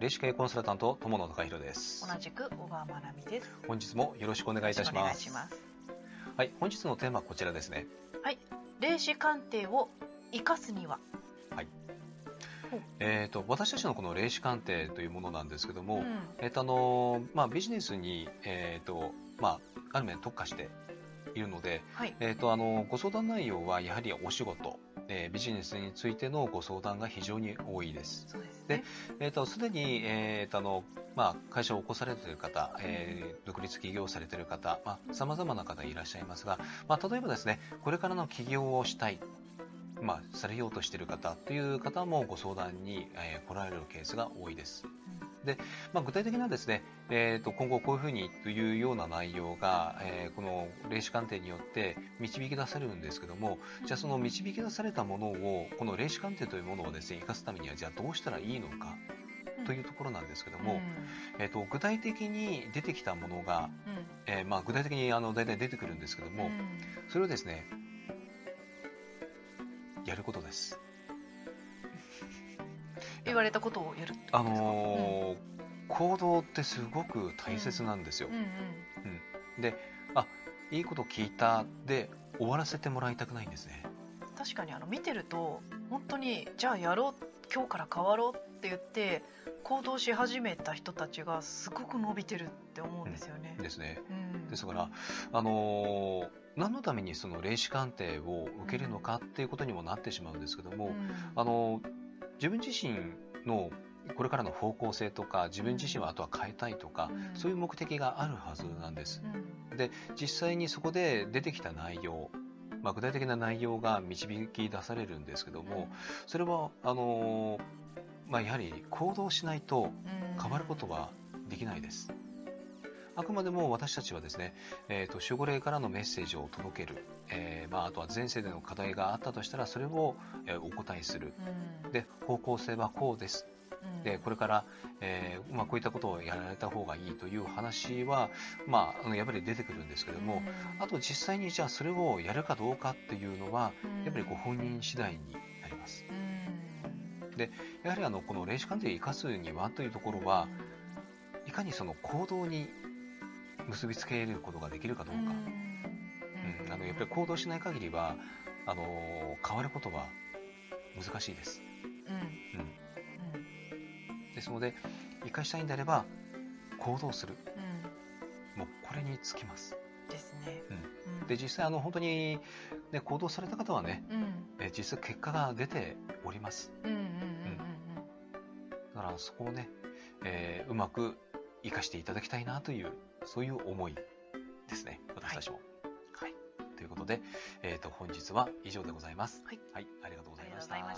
霊視系コンサルタント友野孝弘です。同じく小川真奈美です。本日もよろしくお願いいたします。はい本日のテーマはこちらですね。霊視鑑定を生かすには。えっ、と私たちのこの霊視鑑定というものなんですけども、うん。えっ、とあのまあビジネスにえっ、とまあある面特化しているのではい。えっ、とあのご相談内容はやはりお仕事えービジネスについてのご相談が非常に多いです。そうですでねえー、とすでに、えーとあのまあ、会社を起こされている方、えー独立起業されている方さまざ、まな方いらっしゃいますが、まあ、例えばですねこれからの起業をしたい、まあ、されようとしている方という方もご相談に、えー来られるケースが多いです。まあ、具体的なですね、えー、と今後こういうふうにというような内容が、えーこの霊視鑑定によって導き出されるんですけどもじゃあその導き出されたものをこの霊視鑑定というものをですね生かすためにはじゃあどうしたらいいのかというところなんですけども、えー、と具体的に出てきたものが、うんうん。えーまあ、具体的にあの大体出てくるんですけども、うん。それをですねやることです。言われたことをやるってことですか？あのー行動ってすごく大切なんですようん。うんであいいこと聞いたで終わらせてもらいたくないんですね。確かにあの見てると本当にじゃあやろう今日から変わろうって言って行動し始めた人たちがすごく伸びてるって思うんですよね。ですね。うんですから、あのー何のためにその霊視鑑定を受けるのかっていうことにもなってしまうんですけども、うんあのー自分自身のこれからの方向性とか自分自身はあとは変えたいとか、うん。そういう目的があるはずなんです。うん。で実際にそこで出てきた内容、まあ、具体的な内容が導き出されるんですけども、それはあのーまあ、やはり行動しないとうん。変わることはできないです。あくまでも私たちはですね、えー、と守護霊からのメッセージを届ける、えーまあ、あとは前世での課題があったとしたらそれを、えーお答えする。うん。で方向性はこうです。うん。でこれから、えーまあ、こういったことをやられた方がいいという話は、まあ、やっぱり出てくるんですけども、うん。あと実際にじゃあそれをやるかどうかっていうのはうん。やっぱりご本人次第になります。うん。やはりあのこの霊視鑑定を生かすにはというところはいかにその行動に結びつけることができるかどうか、うん。あのやっぱり行動しない限りはあの変わることは難しいです。うん。うん。うん、ですので生かしたいんであれば行動する。うん。もうこれにつきます。ですね。うん。で実際あの本当に、ね、行動された方はねうん。え実際結果が出ております。うんうん。うん。だからそこをね、えーうまく生かしていただきたいなというそういう思いですね私たちも。はい、ということで、えー、と本日は以上でございます。はい、ありがとうごうん。あざいましりがとうございまたし。た。